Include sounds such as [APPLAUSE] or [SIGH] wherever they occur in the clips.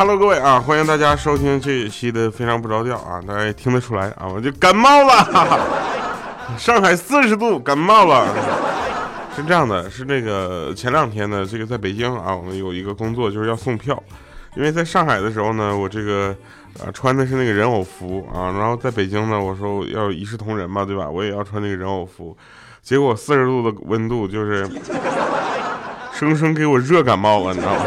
Hello，各位啊，欢迎大家收听这一期的《非常不着调》啊，大家也听得出来啊，我就感冒了，[LAUGHS] 上海四十度，感冒了。是这样的，是那个前两天呢，这个在北京啊，我们有一个工作就是要送票，因为在上海的时候呢，我这个啊穿的是那个人偶服啊，然后在北京呢，我说要一视同仁嘛，对吧？我也要穿那个人偶服，结果四十度的温度就是 [LAUGHS] 生生给我热感冒了，你知道吗？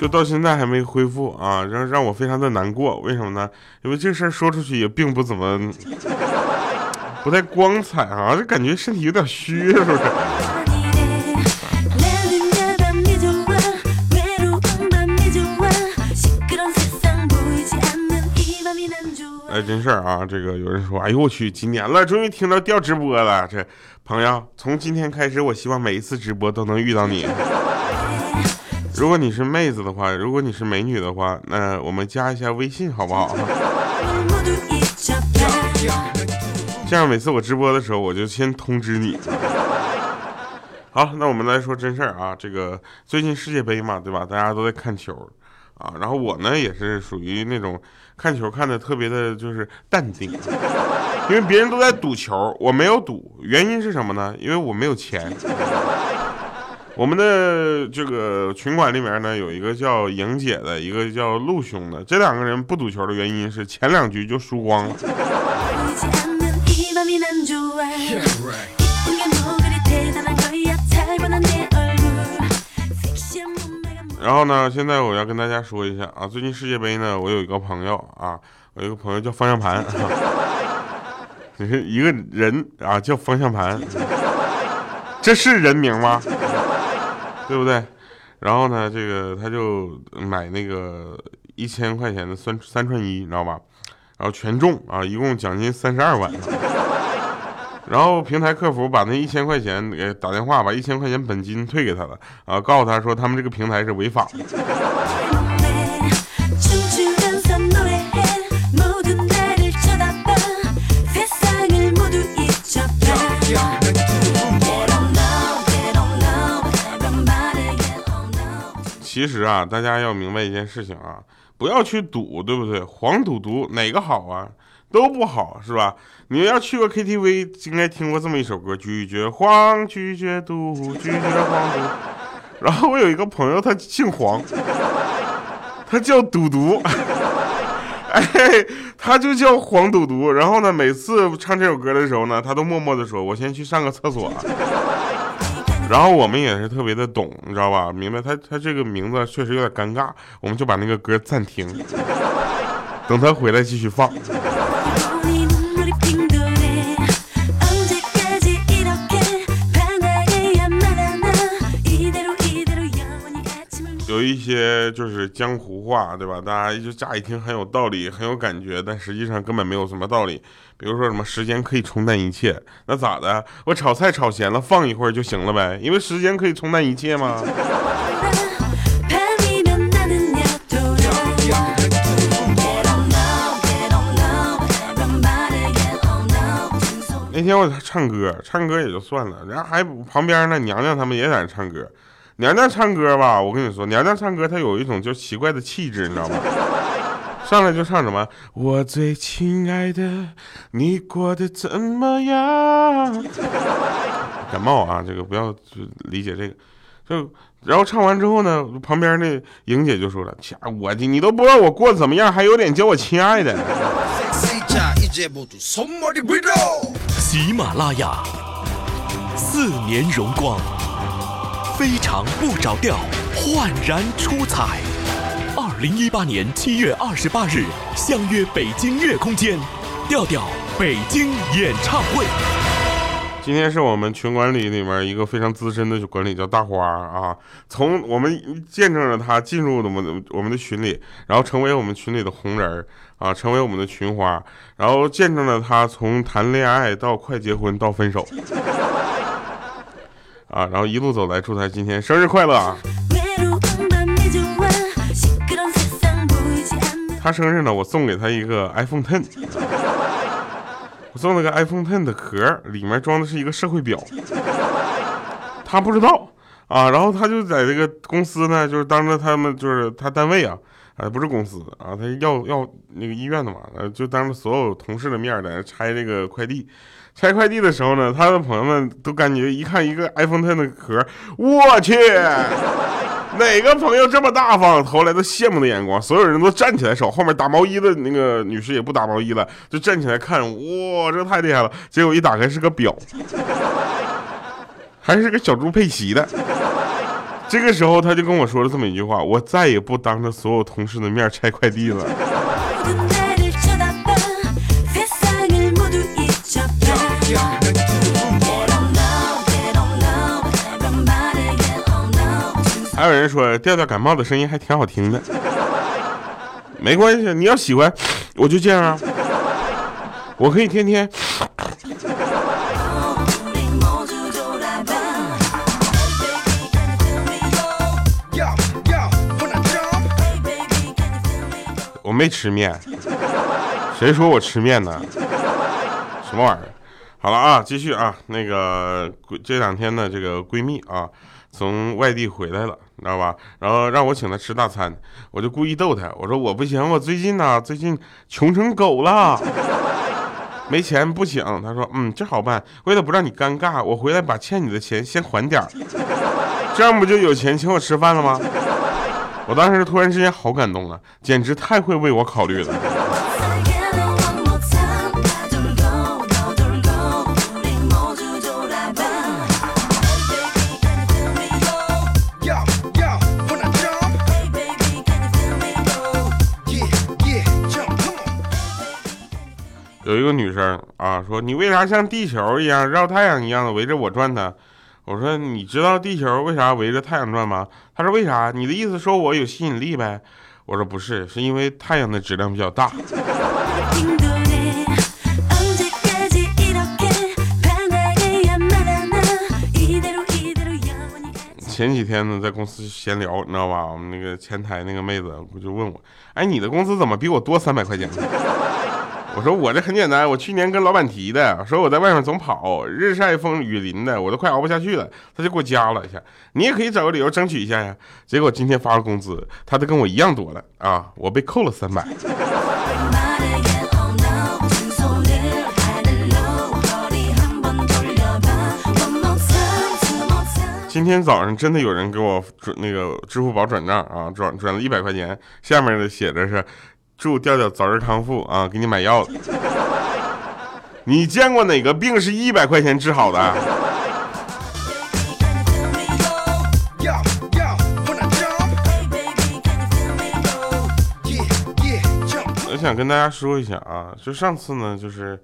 就到现在还没恢复啊，让让我非常的难过。为什么呢？因为这事儿说出去也并不怎么不太光彩啊，就感觉身体有点虚，是不是？哎，真事儿啊！这个有人说，哎呦我去，几年了，终于听到调直播了。这朋友，从今天开始，我希望每一次直播都能遇到你。如果你是妹子的话，如果你是美女的话，那我们加一下微信好不好？这样每次我直播的时候，我就先通知你。好，那我们来说真事儿啊，这个最近世界杯嘛，对吧？大家都在看球啊，然后我呢也是属于那种看球看的特别的，就是淡定，因为别人都在赌球，我没有赌，原因是什么呢？因为我没有钱。我们的这个群管里面呢，有一个叫莹姐的，一个叫陆兄的，这两个人不赌球的原因是前两局就输光了。然后呢，现在我要跟大家说一下啊，最近世界杯呢，我有一个朋友啊，我有一个朋友叫方向盘，你 [LAUGHS] 是一个人啊，叫方向盘，这是人名吗？对不对？然后呢，这个他就买那个一千块钱的三三串一，你知道吧？然后全中啊，一共奖金三十二万。[LAUGHS] 然后平台客服把那一千块钱给打电话，把一千块钱本金退给他了啊，告诉他说他们这个平台是违法的。其实啊，大家要明白一件事情啊，不要去赌，对不对？黄赌毒哪个好啊？都不好，是吧？你要去过 KTV，应该听过这么一首歌：拒绝黄，拒绝赌，拒绝黄赌。然后我有一个朋友，他姓黄，他叫赌毒，哎，他就叫黄赌毒。然后呢，每次唱这首歌的时候呢，他都默默的说：“我先去上个厕所。”然后我们也是特别的懂，你知道吧？明白他他这个名字确实有点尴尬，我们就把那个歌暂停，等他回来继续放。有一些就是江湖话，对吧？大家就乍一听很有道理，很有感觉，但实际上根本没有什么道理。比如说什么时间可以冲淡一切，那咋的？我炒菜炒咸了，放一会儿就行了呗？因为时间可以冲淡一切吗？那天我唱歌，唱歌也就算了，然后还旁边呢，娘娘他们也在那唱歌。娘娘唱歌吧，我跟你说，娘娘唱歌她有一种就奇怪的气质，你知道吗？上来就唱什么？我最亲爱的，你过得怎么样？感冒啊，这个不要理解这个。就然后唱完之后呢，旁边那莹姐就说了：“亲，我的你都不知道我过得怎么样，还有脸叫我亲爱的？”喜马拉雅，四年荣光。非常不着调，焕然出彩。零一八年七月二十八日，相约北京乐空间，调调北京演唱会。今天是我们群管理里面一个非常资深的管理，叫大花啊。从我们见证了他进入我们我们的群里，然后成为我们群里的红人啊，成为我们的群花，然后见证了他从谈恋爱到快结婚到分手。啊，然后一路走来，祝他今天生日快乐啊！他生日呢，我送给他一个 iPhone Ten。我送了个 iPhone Ten 的壳，里面装的是一个社会表，他不知道啊，然后他就在这个公司呢，就是当着他们就是他单位啊，啊不是公司啊，他要要那个医院的嘛，就当着所有同事的面在那拆这个快递。拆快递的时候呢，他的朋友们都感觉一看一个 iPhone Ten 的壳，我去，[LAUGHS] 哪个朋友这么大方？投来的羡慕的眼光，所有人都站起来，手后面打毛衣的那个女士也不打毛衣了，就站起来看，哇，这太厉害了！结果一打开是个表，[LAUGHS] 还是个小猪佩奇的。[LAUGHS] 这个时候他就跟我说了这么一句话：我再也不当着所有同事的面拆快递了。还有人说调调感冒的声音还挺好听的，没关系，你要喜欢，我就这样啊，我可以天天。我没吃面，谁说我吃面呢？什么玩意儿？好了啊，继续啊，那个这两天的这个闺蜜啊，从外地回来了。你知道吧？然后让我请他吃大餐，我就故意逗他，我说我不行，我最近呢，最近穷成狗了。没钱不请，他说嗯，这好办。为了不让你尴尬，我回来把欠你的钱先还点儿，这样不就有钱请我吃饭了吗？我当时突然之间好感动啊，简直太会为我考虑了。个女生啊，说你为啥像地球一样绕太阳一样的围着我转呢？我说你知道地球为啥围着太阳转吗？她说为啥？你的意思说我有吸引力呗？我说不是，是因为太阳的质量比较大。前几天呢，在公司闲聊，你知道吧？我们那个前台那个妹子就问我：“哎，你的工资怎么比我多三百块钱？”我说我这很简单，我去年跟老板提的，说我在外面总跑，日晒风雨淋的，我都快熬不下去了，他就给我加了一下。你也可以找个理由争取一下呀，结果今天发了工资，他都跟我一样多了啊，我被扣了三百。今天早上真的有人给我转那个支付宝转账啊，转转了一百块钱，下面的写着是。祝调调早日康复啊，给你买药了。你见过哪个病是一百块钱治好的？我想跟大家说一下啊，就上次呢，就是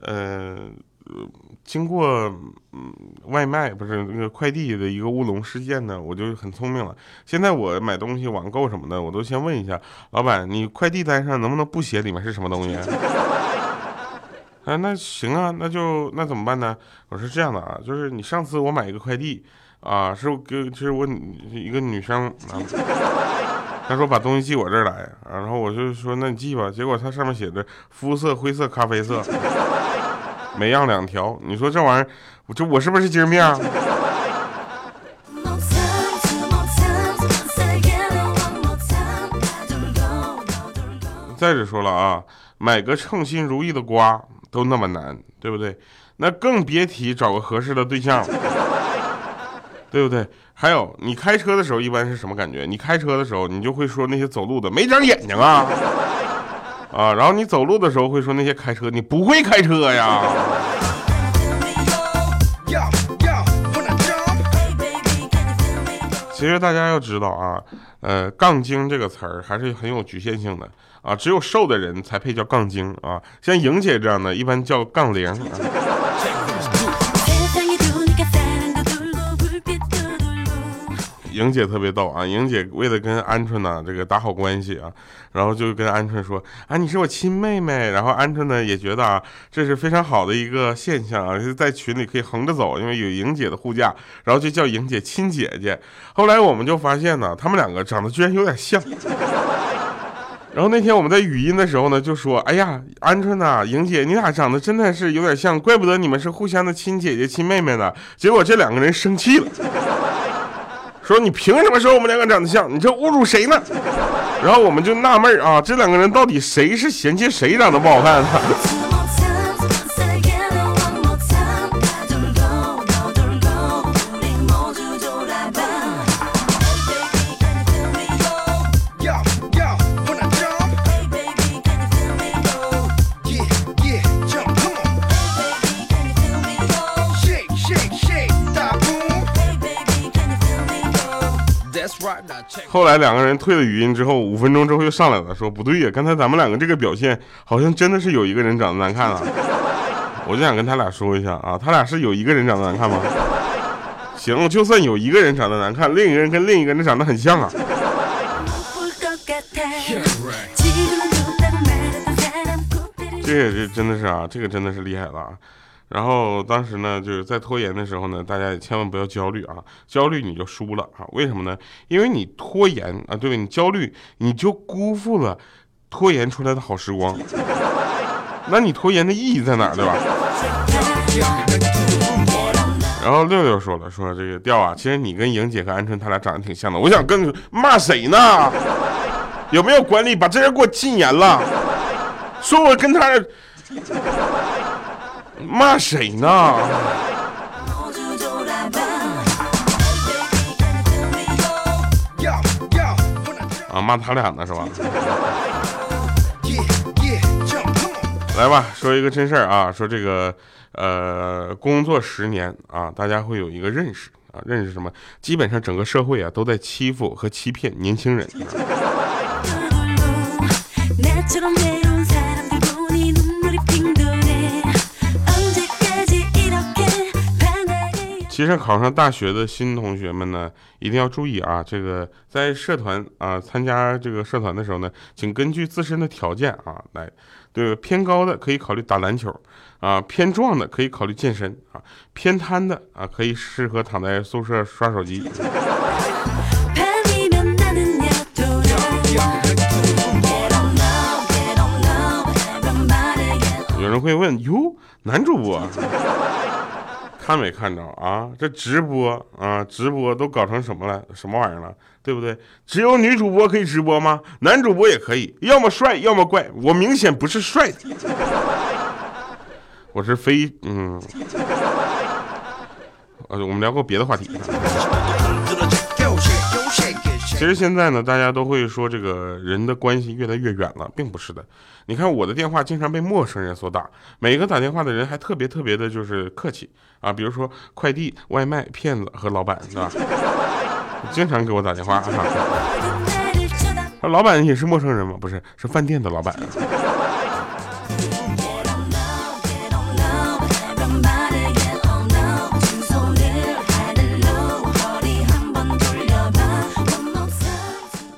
呃。经过嗯外卖不是那个快递的一个乌龙事件呢，我就很聪明了。现在我买东西网购什么的，我都先问一下老板，你快递单上能不能不写里面是什么东西？[LAUGHS] 啊，那行啊，那就那怎么办呢？我是这样的啊，就是你上次我买一个快递啊，是我给是我一个女生啊。他说把东西寄我这儿来，然后我就说那你寄吧。结果它上面写着肤色灰色、咖啡色，每样两条。你说这玩意儿，我就我是不是精神病？[LAUGHS] 再者说了啊，买个称心如意的瓜都那么难，对不对？那更别提找个合适的对象了，对不对？还有，你开车的时候一般是什么感觉？你开车的时候，你就会说那些走路的没长眼睛啊。啊，然后你走路的时候会说那些开车你不会开车呀。其实大家要知道啊，呃，杠精这个词儿还是很有局限性的啊，只有瘦的人才配叫杠精啊，像莹姐这样的，一般叫杠铃啊。莹姐特别逗啊，莹姐为了跟鹌鹑呢这个打好关系啊，然后就跟鹌鹑说啊你是我亲妹妹，然后鹌鹑呢也觉得啊这是非常好的一个现象啊，在群里可以横着走，因为有莹姐的护驾，然后就叫莹姐亲姐姐。后来我们就发现呢，他们两个长得居然有点像。然后那天我们在语音的时候呢，就说：“哎呀，鹌鹑呐、莹姐，你俩长得真的是有点像，怪不得你们是互相的亲姐姐、亲妹妹呢。”结果这两个人生气了，说：“你凭什么说我们两个长得像？你这侮辱谁呢？”然后我们就纳闷啊，这两个人到底谁是嫌弃谁长得不好看呢？后来两个人退了语音之后，五分钟之后又上来了，说不对呀。刚才咱们两个这个表现好像真的是有一个人长得难看啊，[LAUGHS] 我就想跟他俩说一下啊。他俩是有一个人长得难看吗？行，就算有一个人长得难看，另一个人跟另一个人长得很像啊，这也是真的是啊，这个真的是厉害了。然后当时呢，就是在拖延的时候呢，大家也千万不要焦虑啊，焦虑你就输了啊。为什么呢？因为你拖延啊，对吧？你焦虑，你就辜负了拖延出来的好时光。那你拖延的意义在哪儿，对吧？然后六六说了，说这个调啊，其实你跟莹姐和鹌鹑他俩长得挺像的。我想跟你骂谁呢？有没有管理把这人给我禁言了？说我跟他骂谁呢？啊，骂他俩呢是吧？来吧，说一个真事儿啊，说这个，呃，工作十年啊，大家会有一个认识啊，认识什么？基本上整个社会啊都在欺负和欺骗年轻人。其实考上大学的新同学们呢一定要注意啊这个在社团啊参加这个社团的时候呢请根据自身的条件啊来对偏高的可以考虑打篮球啊偏壮的可以考虑健身啊偏瘫的啊可以适合躺在宿舍刷手机。有人会问哟男主播？看没看着啊？这直播啊，直播都搞成什么了？什么玩意儿了？对不对？只有女主播可以直播吗？男主播也可以，要么帅，要么怪。我明显不是帅，[LAUGHS] 我是非嗯。呃，我们聊个别的话题。其实现在呢大家都会说这个人的关系越来越远了并不是的。你看我的电话经常被陌生人所打每个打电话的人还特别特别的就是客气啊比如说快递外卖骗子和老板是吧？经常给我打电话啊。[LAUGHS] 老板也是陌生人吗？不是是饭店的老板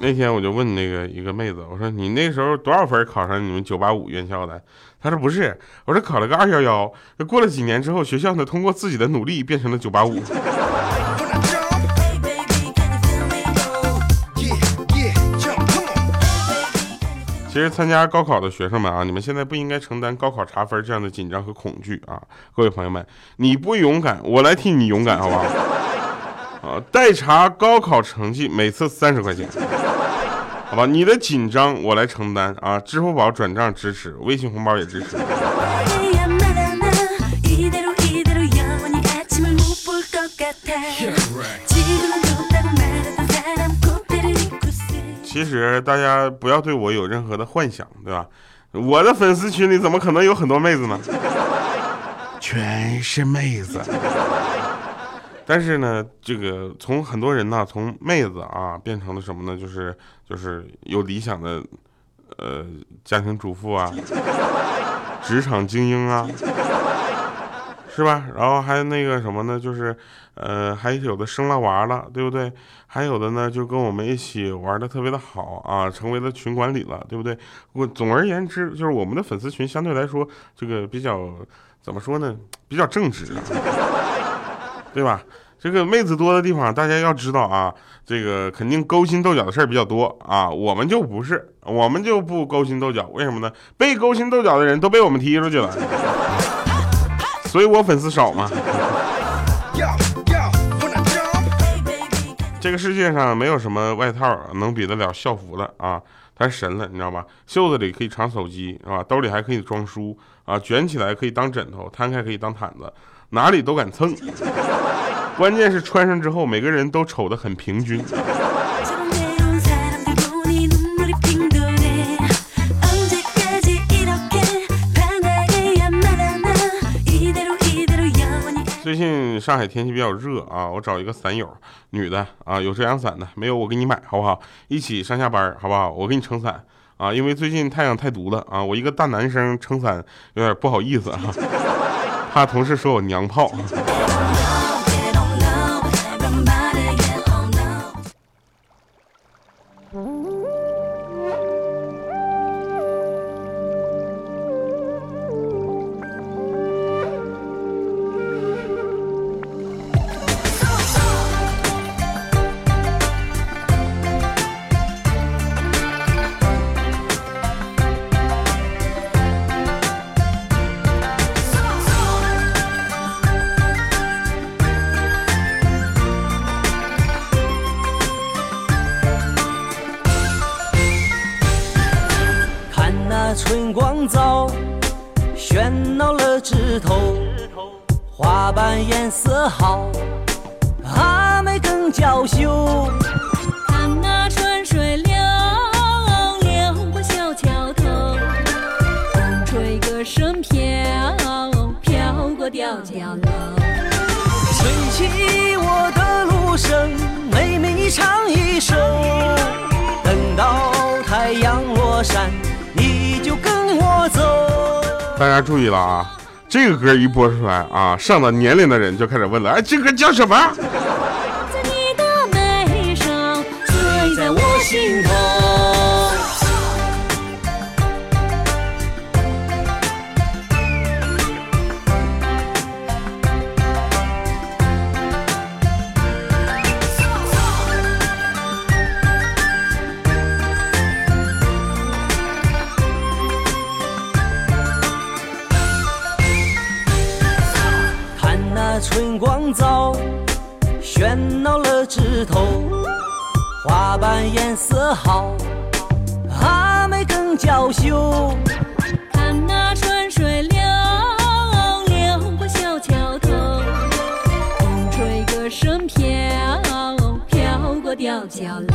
那天我就问那个一个妹子，我说你那时候多少分考上你们九八五院校的？她说不是，我说考了个二幺幺。过了几年之后，学校呢通过自己的努力变成了九八五。其实参加高考的学生们啊，你们现在不应该承担高考查分这样的紧张和恐惧啊！各位朋友们，你不勇敢，我来替你勇敢，好不好？啊，代查高考成绩每次三十块钱，好吧你的紧张我来承担啊支付宝转账支持微信红包也支持。其实大家不要对我有任何的幻想对吧？我的粉丝群里怎么可能有很多妹子呢？全是妹子。但是呢，这个从很多人呢，从妹子啊变成了什么呢？就是就是有理想的，呃，家庭主妇啊，[LAUGHS] 职场精英啊，是吧？然后还有那个什么呢？就是，呃，还有的生了娃了，对不对？还有的呢，就跟我们一起玩的特别的好啊，成为了群管理了，对不对？我总而言之，就是我们的粉丝群相对来说，这个比较怎么说呢？比较正直，对吧？这个妹子多的地方，大家要知道啊，这个肯定勾心斗角的事儿比较多啊。我们就不是，我们就不勾心斗角，为什么呢？被勾心斗角的人都被我们踢出去了，所以我粉丝少嘛。[LAUGHS] 这个世界上没有什么外套能比得了校服的啊，太神了，你知道吧？袖子里可以藏手机，是吧？兜里还可以装书啊，卷起来可以当枕头，摊开可以当毯子，哪里都敢蹭。[LAUGHS] 关键是穿上之后，每个人都丑得很平均。最近上海天气比较热啊，我找一个伞友，女的啊，有遮阳伞的，没有我给你买，好不好？一起上下班，好不好？我给你撑伞啊，因为最近太阳太毒了啊，我一个大男生撑伞有点不好意思啊，[LAUGHS] 怕同事说我娘炮。春光早，喧闹了枝头，花瓣颜色好，阿妹更娇羞。看那春水流，流过小桥头，风吹歌声飘，飘过吊脚楼。吹起我的芦笙，妹妹你唱大家注意了啊，这个歌一播出来啊，上了年龄的人就开始问了，哎，这歌叫什么？花瓣颜色好，阿妹更娇羞。看那春水流，流过小桥头，风吹歌声飘，飘过吊脚楼。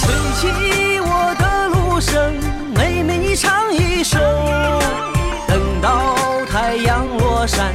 吹起我的芦笙，妹妹你唱一首。等到太阳落山。